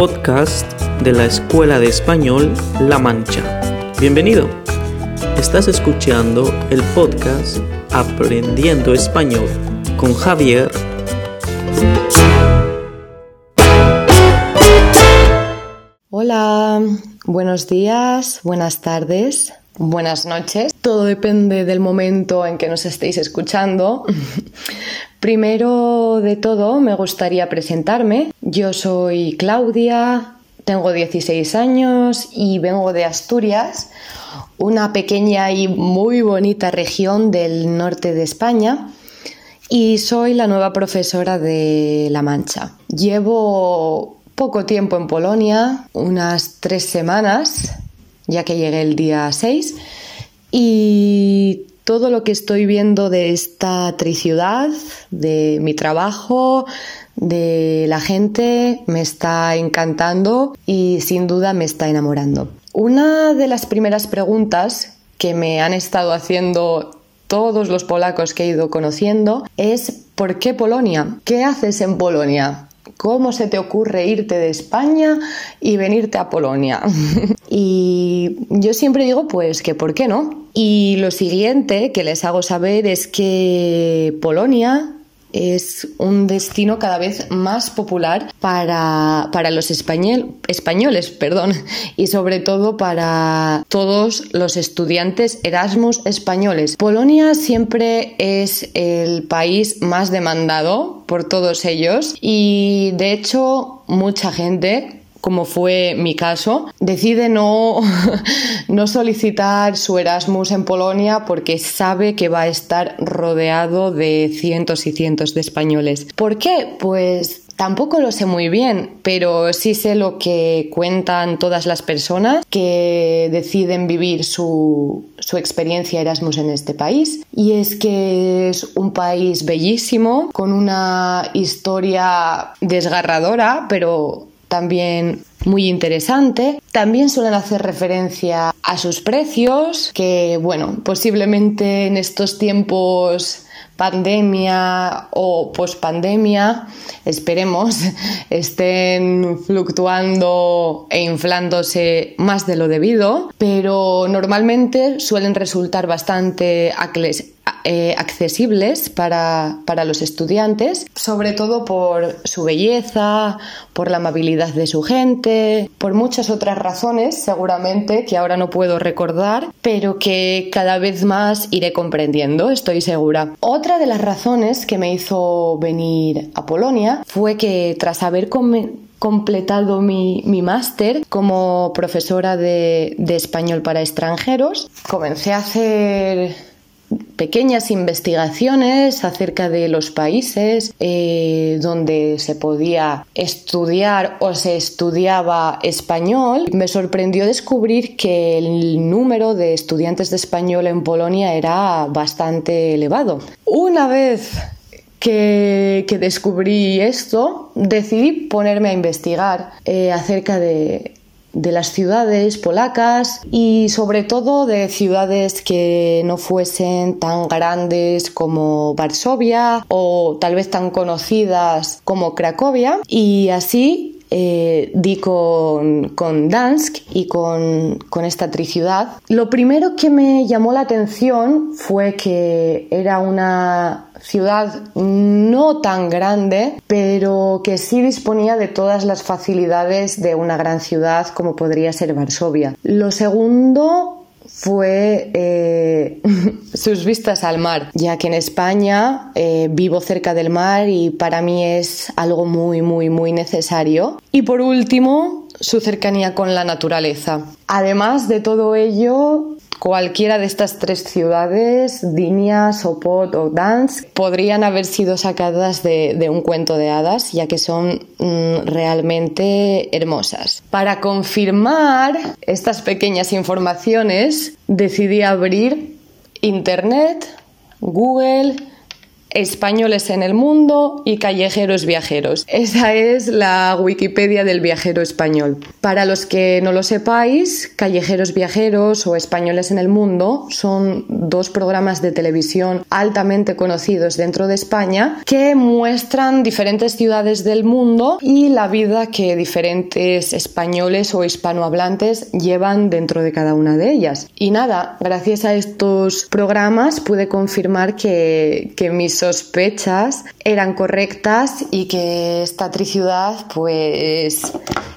podcast de la Escuela de Español La Mancha. Bienvenido. Estás escuchando el podcast Aprendiendo Español con Javier. Hola, buenos días, buenas tardes, buenas noches. Todo depende del momento en que nos estéis escuchando. Primero de todo, me gustaría presentarme. Yo soy Claudia, tengo 16 años y vengo de Asturias, una pequeña y muy bonita región del norte de España. Y soy la nueva profesora de La Mancha. Llevo poco tiempo en Polonia, unas tres semanas, ya que llegué el día 6, y todo lo que estoy viendo de esta triciudad, de mi trabajo, de la gente, me está encantando y sin duda me está enamorando. Una de las primeras preguntas que me han estado haciendo todos los polacos que he ido conociendo es ¿por qué Polonia? ¿Qué haces en Polonia? ¿Cómo se te ocurre irte de España y venirte a Polonia? y yo siempre digo, pues que ¿por qué no? Y lo siguiente que les hago saber es que Polonia es un destino cada vez más popular para, los españoles perdón, y sobre todo para todos los estudiantes Erasmus españoles. Polonia siempre es el país más demandado por todos ellos y de hecho mucha gente como fue mi caso, decide no, no solicitar su Erasmus en Polonia porque sabe que va a estar rodeado de cientos y cientos de españoles. ¿Por qué? Pues Tampoco lo sé muy bien, pero sí sé lo que cuentan todas las personas que deciden vivir su, su, experiencia Erasmus en este país. Y es que es un país bellísimo, con una historia desgarradora, pero también muy interesante. También suelen hacer referencia a sus precios, que bueno, posiblemente en estos tiempos pandemia o pospandemia, esperemos, estén fluctuando e inflándose más de lo debido, pero normalmente suelen resultar bastante eh, accesibles para, para, los estudiantes, sobre todo por su belleza, por la amabilidad de su gente, por muchas otras razones seguramente que ahora no puedo recordar, pero que cada vez más iré comprendiendo, estoy segura. Otra de las razones que me hizo venir a Polonia fue que tras haber completado mi, mi máster como profesora de, de español para extranjeros, comencé a hacer pequeñas investigaciones acerca de los países eh, donde se podía estudiar o se estudiaba español, me sorprendió descubrir que el número de estudiantes de español en Polonia era bastante elevado. Una vez que, descubrí esto, decidí ponerme a investigar eh, acerca de de las ciudades polacas y sobre todo de ciudades que no fuesen tan grandes como Varsovia o tal vez tan conocidas como Cracovia. Y así eh, di con, con, Dansk y con, con, esta triciudad. Lo primero que me llamó la atención fue que era una ciudad no tan grande, pero que sí disponía de todas las facilidades de una gran ciudad como podría ser Varsovia. Lo segundo fue eh, sus vistas al mar, ya que en España eh, vivo cerca del mar y para mí es algo muy, muy, muy necesario. Y por último, su cercanía con la naturaleza. Además de todo ello, Cualquiera de estas tres ciudades, Dinia, Sopot o Dansk, podrían haber sido sacadas de, un cuento de hadas, ya que son mm, realmente hermosas. Para confirmar estas pequeñas informaciones, decidí abrir Internet, Google españoles en el mundo y callejeros viajeros. Esa es la Wikipedia del viajero español. Para los que no lo sepáis, callejeros viajeros o españoles en el mundo son dos programas de televisión altamente conocidos dentro de España que muestran diferentes ciudades del mundo y la vida que diferentes españoles o hispanohablantes llevan dentro de cada una de ellas. Y nada, gracias a estos programas pude confirmar que, que mis sospechas eran correctas y que esta triciudad pues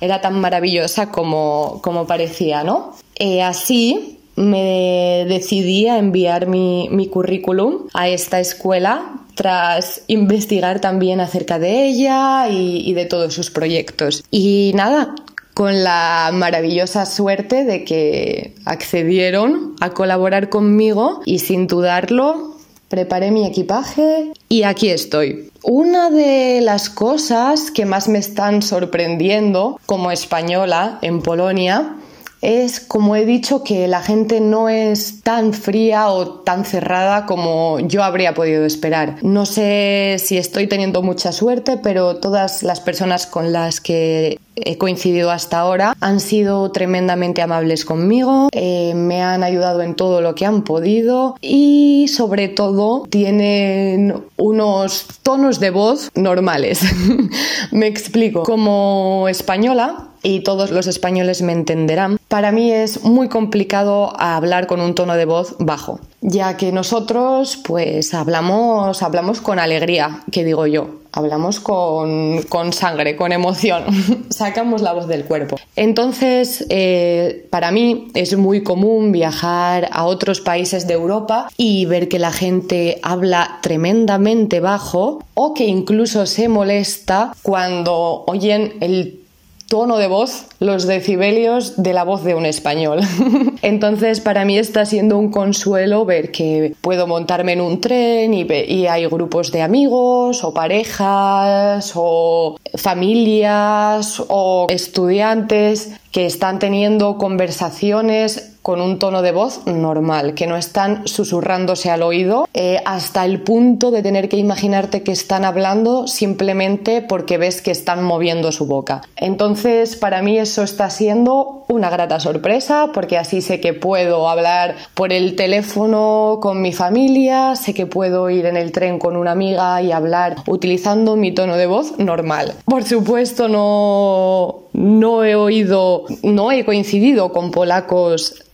era tan maravillosa como, como parecía, ¿no? Eh, así me decidí a enviar mi, currículum a esta escuela tras investigar también acerca de ella y, de todos sus proyectos. Y nada, con la maravillosa suerte de que accedieron a colaborar conmigo y sin dudarlo preparé mi equipaje y aquí estoy. Una de las cosas que más me están sorprendiendo como española en Polonia es, como he dicho, que la gente no es tan fría o tan cerrada como yo habría podido esperar. No sé si estoy teniendo mucha suerte, pero todas las personas con las que he coincidido hasta ahora han sido tremendamente amables conmigo, eh, me han ayudado en todo lo que han podido y sobre todo tienen unos tonos de voz normales. me explico. Como española, y todos los españoles me entenderán, para mí es muy complicado hablar con un tono de voz bajo, ya que nosotros pues hablamos, hablamos con alegría, que digo yo, hablamos con, con sangre, con emoción, sacamos la voz del cuerpo. Entonces, eh, para mí es muy común viajar a otros países de Europa y ver que la gente habla tremendamente bajo o que incluso se molesta cuando oyen el tono de voz, los decibelios de la voz de un español. Entonces, para mí está siendo un consuelo ver que puedo montarme en un tren y, y, hay grupos de amigos o parejas o familias o estudiantes que están teniendo conversaciones con un tono de voz normal, que no están susurrándose al oído eh, hasta el punto de tener que imaginarte que están hablando simplemente porque ves que están moviendo su boca. Entonces, para mí eso está siendo una grata sorpresa porque así sé que puedo hablar por el teléfono con mi familia, sé que puedo ir en el tren con una amiga y hablar utilizando mi tono de voz normal. Por supuesto, no, no he oído, no he coincidido con polacos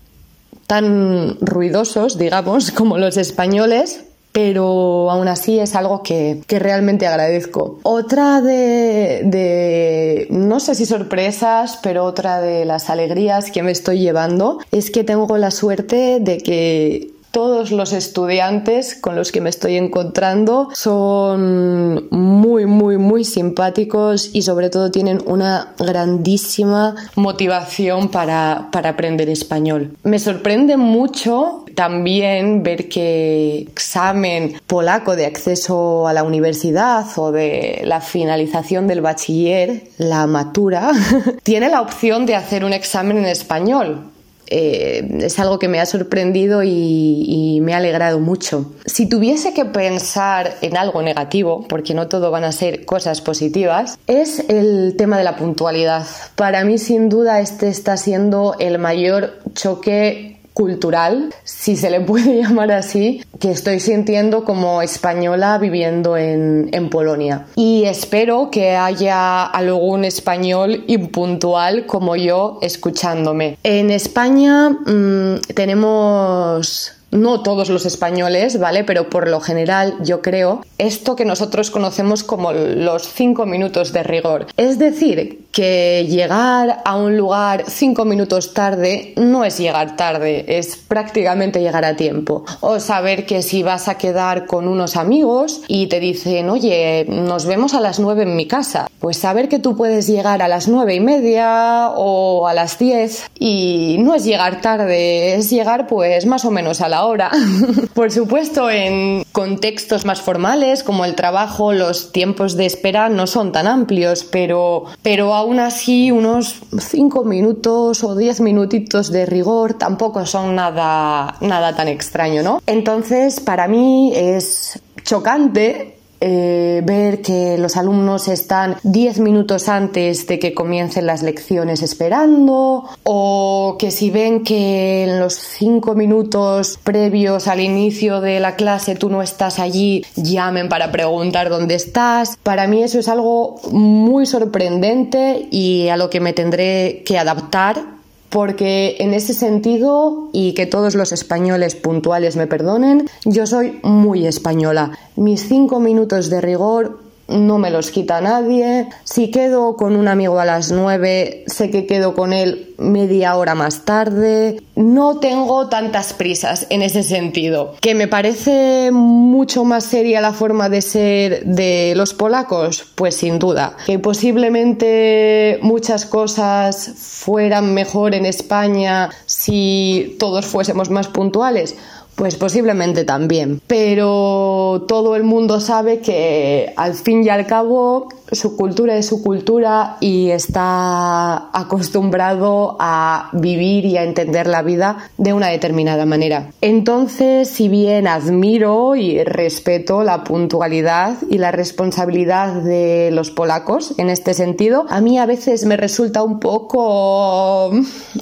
tan ruidosos, digamos, como los españoles, pero aún así es algo que, que realmente agradezco. Otra de, de, no sé si sorpresas, pero otra de las alegrías que me estoy llevando es que tengo la suerte de que todos los estudiantes con los que me estoy encontrando son muy, muy, muy simpáticos y sobre todo tienen una grandísima motivación para, para aprender español. Me sorprende mucho también ver que examen polaco de acceso a la universidad o de la finalización del bachiller, la matura, tiene la opción de hacer un examen en español eh, es algo que me ha sorprendido y, y, me ha alegrado mucho. Si tuviese que pensar en algo negativo, porque no todo van a ser cosas positivas, es el tema de la puntualidad. Para mí, sin duda, este está siendo el mayor choque cultural, si se le puede llamar así, que estoy sintiendo como española viviendo en, en, Polonia. Y espero que haya algún español impuntual como yo escuchándome. En España mmm, tenemos no todos los españoles, ¿vale? Pero por lo general yo creo esto que nosotros conocemos como los cinco minutos de rigor. Es decir, que llegar a un lugar cinco minutos tarde no es llegar tarde, es prácticamente llegar a tiempo. O saber que si vas a quedar con unos amigos y te dicen, oye, nos vemos a las nueve en mi casa, pues saber que tú puedes llegar a las nueve y media o a las diez y no es llegar tarde, es llegar pues más o menos a la ahora. Por supuesto, en contextos más formales como el trabajo, los tiempos de espera no son tan amplios, pero, pero aún así unos 5 minutos o 10 minutitos de rigor tampoco son nada, nada tan extraño, ¿no? Entonces, para mí es chocante eh, ver que los alumnos están 10 minutos antes de que comiencen las lecciones esperando o que si ven que en los 5 minutos previos al inicio de la clase tú no estás allí, llamen para preguntar dónde estás. Para mí eso es algo muy sorprendente y a lo que me tendré que adaptar porque en ese sentido, y que todos los españoles puntuales me perdonen, yo soy muy española. Mis cinco minutos de rigor no me los quita nadie. Si quedo con un amigo a las 9, sé que quedo con él media hora más tarde. No tengo tantas prisas en ese sentido. Que me parece mucho más seria la forma de ser de los polacos, pues sin duda. Que posiblemente muchas cosas fueran mejor en España si todos fuésemos más puntuales pues posiblemente también. Pero todo el mundo sabe que al fin y al cabo su cultura es su cultura y está acostumbrado a vivir y a entender la vida de una determinada manera. Entonces, si bien admiro y respeto la puntualidad y la responsabilidad de los polacos en este sentido, a mí a veces me resulta un poco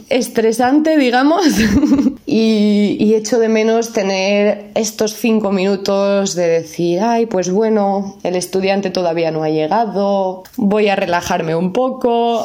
estresante, digamos, y, y echo de menos tener estos cinco minutos de decir, ay, pues bueno, el estudiante todavía no ha llegado voy a relajarme un poco,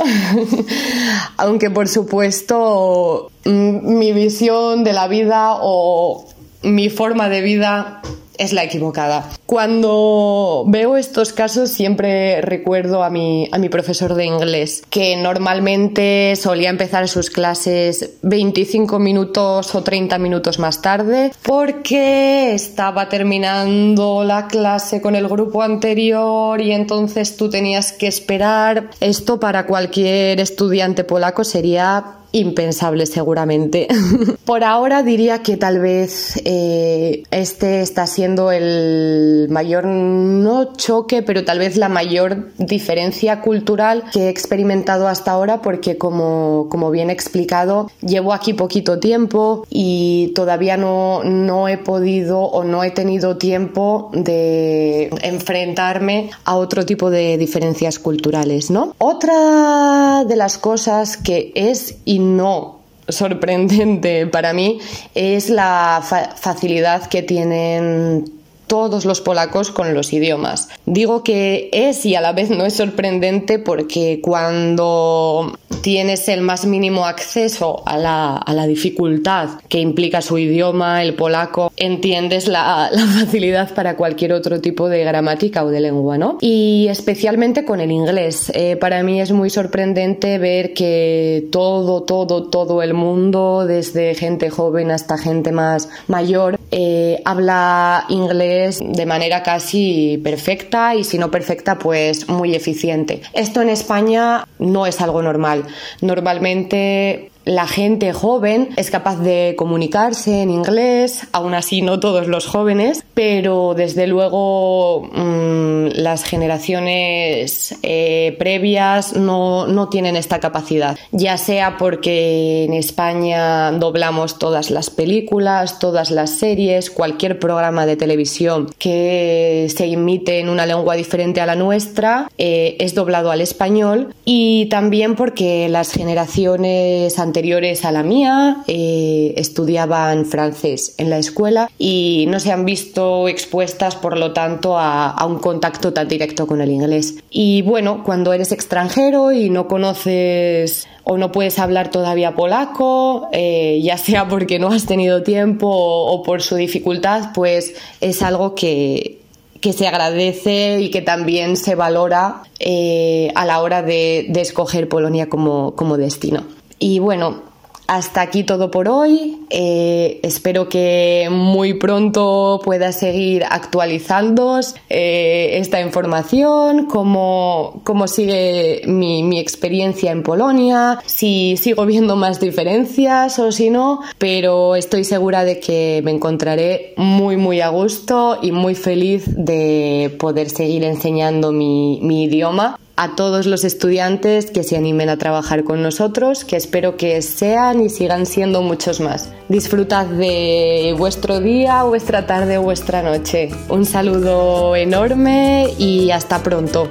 aunque por supuesto mm, mi visión de la vida o mi forma de vida es la equivocada. Cuando veo estos casos siempre recuerdo a mi, a mi profesor de inglés, que normalmente solía empezar sus clases 25 minutos o 30 minutos más tarde porque estaba terminando la clase con el grupo anterior y entonces tú tenías que esperar. Esto para cualquier estudiante polaco sería impensable seguramente. Por ahora diría que tal vez eh, este está siendo el mayor, no choque, pero tal vez la mayor diferencia cultural que he experimentado hasta ahora porque como, como bien he explicado, llevo aquí poquito tiempo y todavía no, no he podido o no he tenido tiempo de enfrentarme a otro tipo de diferencias culturales, ¿no? Otra de las cosas que es no sorprendente para mí es la facilidad que tienen todos los polacos con los idiomas. Digo que es y a la vez no es sorprendente porque cuando tienes el más mínimo acceso a la, dificultad que implica su idioma, el polaco, entiendes la, facilidad para cualquier otro tipo de gramática o de lengua, ¿no? Y especialmente con el inglés. Eh, para mí es muy sorprendente ver que todo, todo, todo el mundo, desde gente joven hasta gente más mayor, eh, habla inglés de manera casi perfecta y si no perfecta, pues muy eficiente. Esto en España no es algo normal. Normalmente la gente joven es capaz de comunicarse en inglés, aún así no todos los jóvenes, pero desde luego mm, las generaciones eh, previas no, no tienen esta capacidad, ya sea porque en España doblamos todas las películas, todas las series, cualquier programa de televisión que se imite en una lengua diferente a la nuestra eh, es doblado al español y también porque las generaciones anteriores anteriores a la mía eh, estudiaban francés en la escuela y no se han visto expuestas, por lo tanto, a, un contacto tan directo con el inglés. Y bueno, cuando eres extranjero y no conoces o no puedes hablar todavía polaco, eh, ya sea porque no has tenido tiempo o, por su dificultad, pues es algo que, se agradece y que también se valora eh, a la hora de, escoger Polonia como destino. Y bueno, hasta aquí todo por hoy. Eh, espero que muy pronto pueda seguir actualizando eh, esta información, cómo, cómo sigue mi, mi, experiencia en Polonia, si sigo viendo más diferencias o si no, pero estoy segura de que me encontraré muy, muy a gusto y muy feliz de poder seguir enseñando mi, mi idioma a todos los estudiantes que se animen a trabajar con nosotros, que espero que sean y sigan siendo muchos más. Disfrutad de vuestro día, vuestra tarde o vuestra noche. Un saludo enorme y hasta pronto.